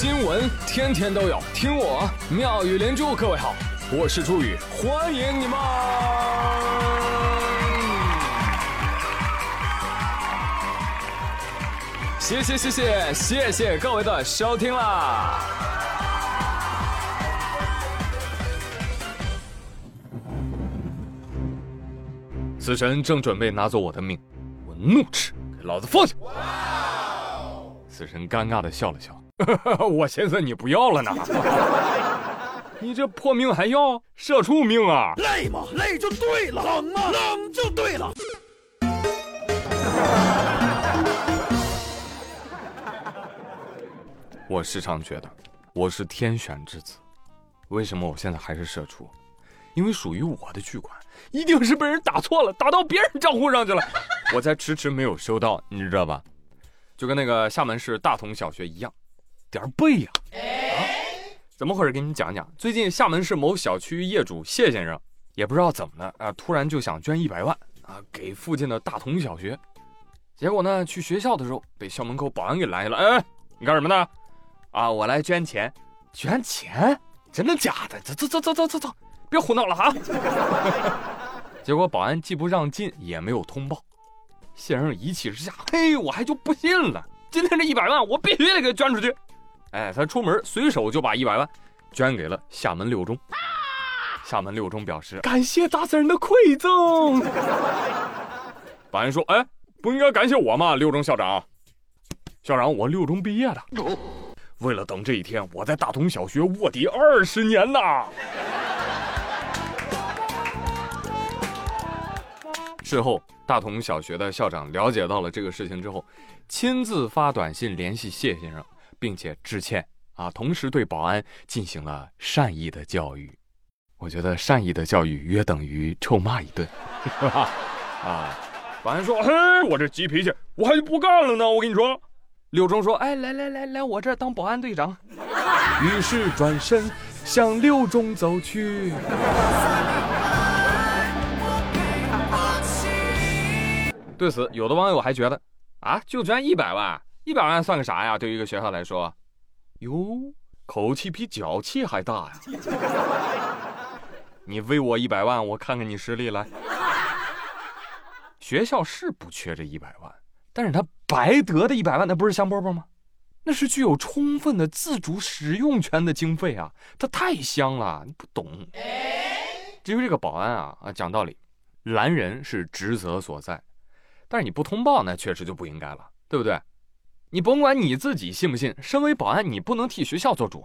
新闻天天都有，听我妙语连珠。各位好，我是朱宇，欢迎你们！谢谢谢谢谢谢各位的收听啦！死神正准备拿走我的命，我怒斥：“给老子放下！”死神尴尬的笑了笑。我寻思你不要了呢，你这破命还要？社畜命啊！累吗？累就对了。冷吗？冷就对了。我时常觉得我是天选之子，为什么我现在还是社畜？因为属于我的巨款一定是被人打错了，打到别人账户上去了，我才迟迟没有收到，你知道吧？就跟那个厦门市大同小学一样。点儿背呀！啊，怎么回事？给你们讲讲。最近厦门市某小区业主谢先生也不知道怎么了啊，突然就想捐一百万啊给附近的大同小学。结果呢，去学校的时候被校门口保安给拦下了。哎，你干什么呢？啊，我来捐钱。捐钱？真的假的？走走走走走走走，别胡闹了哈！结果保安既不让进，也没有通报。谢先生一气之下，嘿，我还就不信了，今天这一百万我必须得给捐出去。哎，他出门随手就把一百万捐给了厦门六中。厦门六中表示感谢大自然的馈赠。保安说：“哎，不应该感谢我吗？六中校长，校长，我六中毕业的，为了等这一天，我在大同小学卧底二十年呐。”事后，大同小学的校长了解到了这个事情之后，亲自发短信联系谢先生。并且致歉啊，同时对保安进行了善意的教育。我觉得善意的教育约等于臭骂一顿，是吧？啊，保安说：“嘿，我这急脾气，我还不干了呢。”我跟你说，六中说：“哎，来来来来，我这当保安队长。”于是转身向六中走去。对此，有的网友还觉得，啊，就捐一百万。一百万算个啥呀？对于一个学校来说，哟，口气比脚气还大呀！你喂我一百万，我看看你实力来。学校是不缺这一百万，但是他白得的一百万，那不是香饽饽吗？那是具有充分的自主使用权的经费啊！它太香了，你不懂。至于这个保安啊啊，讲道理，拦人是职责所在，但是你不通报，那确实就不应该了，对不对？你甭管你自己信不信，身为保安，你不能替学校做主，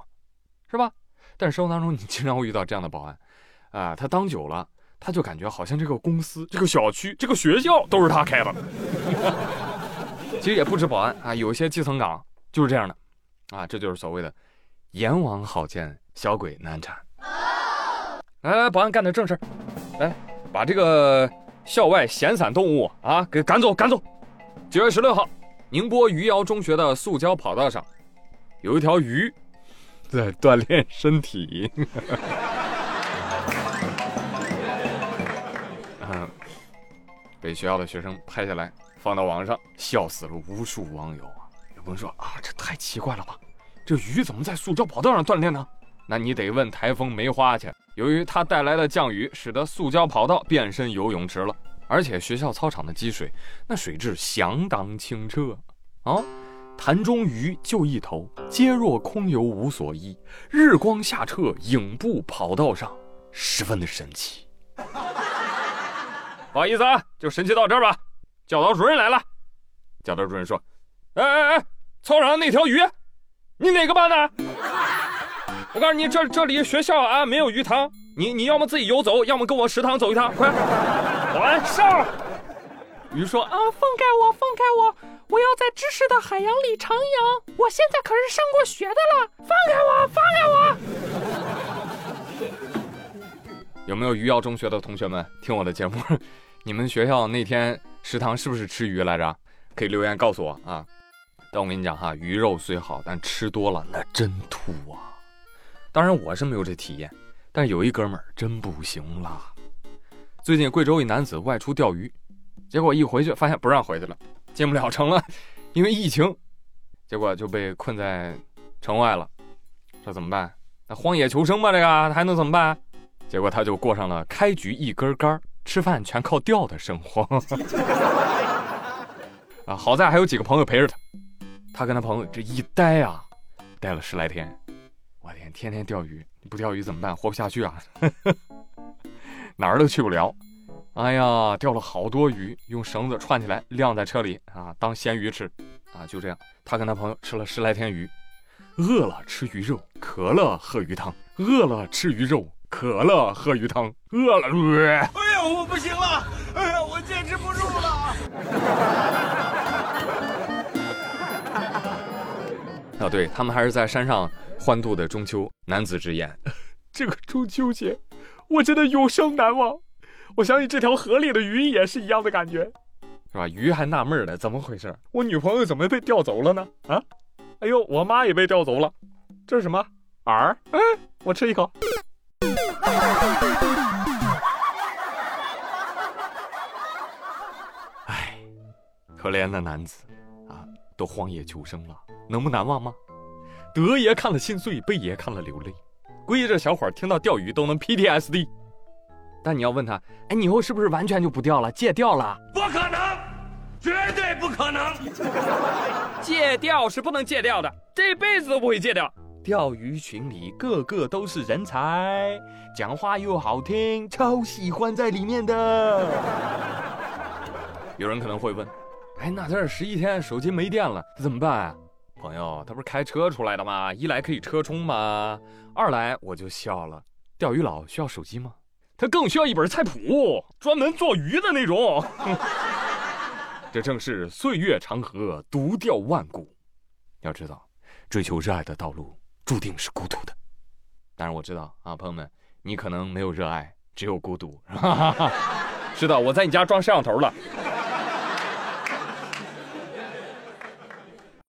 是吧？但是生活当中，你经常会遇到这样的保安，啊，他当久了，他就感觉好像这个公司、这个小区、这个学校都是他开的。其实也不止保安啊，有一些基层岗就是这样的，啊，这就是所谓的“阎王好见，小鬼难缠”。来来，保安干点正事来，把这个校外闲散动物啊给赶走，赶走。九月十六号。宁波余姚中学的塑胶跑道上，有一条鱼在锻炼身体。嗯，被学校的学生拍下来放到网上，笑死了无数网友啊！有朋友说啊，这太奇怪了吧？这鱼怎么在塑胶跑道上锻炼呢？那你得问台风梅花去。由于它带来的降雨，使得塑胶跑道变身游泳池了。而且学校操场的积水，那水质相当清澈啊！潭中鱼就一头，皆若空游无所依，日光下澈，影步跑道上，十分的神奇。不好意思啊，就神奇到这儿吧。教导主任来了，教导主任说：“哎哎哎，操场上那条鱼，你哪个班的？我告诉你，这这里学校啊没有鱼塘，你你要么自己游走，要么跟我食堂走一趟，快！”保安上。鱼说：“啊，放开我，放开我！我要在知识的海洋里徜徉。我现在可是上过学的了，放开我，放开我！”有没有余姚中学的同学们听我的节目？你们学校那天食堂是不是吃鱼来着？可以留言告诉我啊。但我跟你讲哈，鱼肉虽好，但吃多了那真吐啊。当然我是没有这体验，但有一哥们儿真不行了。最近贵州一男子外出钓鱼，结果一回去发现不让回去了，进不了城了，因为疫情，结果就被困在城外了，这怎么办？那荒野求生吧，这个还能怎么办？结果他就过上了开局一根杆吃饭全靠钓的生活。啊，好在还有几个朋友陪着他。他跟他朋友这一待啊，待了十来天。我天，天天钓鱼，不钓鱼怎么办？活不下去啊！哪儿都去不了。哎呀，钓了好多鱼，用绳子串起来晾在车里啊，当咸鱼吃。啊，就这样，他跟他朋友吃了十来天鱼。饿了吃鱼肉，渴了喝鱼汤。饿了吃鱼肉，渴了喝鱼汤。饿了，哎呀，我不行了！哎呀，我坚持不住了！啊，对他们还是在山上欢度的中秋，男子之言。这个中秋节，我真的永生难忘。我相信这条河里的鱼也是一样的感觉，是吧？鱼还纳闷呢，怎么回事？我女朋友怎么被调走了呢？啊？哎呦，我妈也被调走了，这是什么饵？哎，我吃一口。哎，可怜的男子啊，都荒野求生了，能不难忘吗？德爷看了心碎，贝爷看了流泪，估计这小伙听到钓鱼都能 PTSD。但你要问他，哎，你以后是不是完全就不钓了，戒钓了？不可能，绝对不可能。戒钓是不能戒掉的，这辈子都不会戒掉。钓鱼群里个个都是人才，讲话又好听，超喜欢在里面的。有人可能会问，哎，那这十一天手机没电了，怎么办啊？朋友，他不是开车出来的吗？一来可以车充吗？二来我就笑了，钓鱼佬需要手机吗？他更需要一本菜谱，专门做鱼的那种。这正是岁月长河，独钓万古。要知道，追求热爱的道路注定是孤独的。当然，我知道啊，朋友们，你可能没有热爱，只有孤独。是的，我在你家装摄像头了。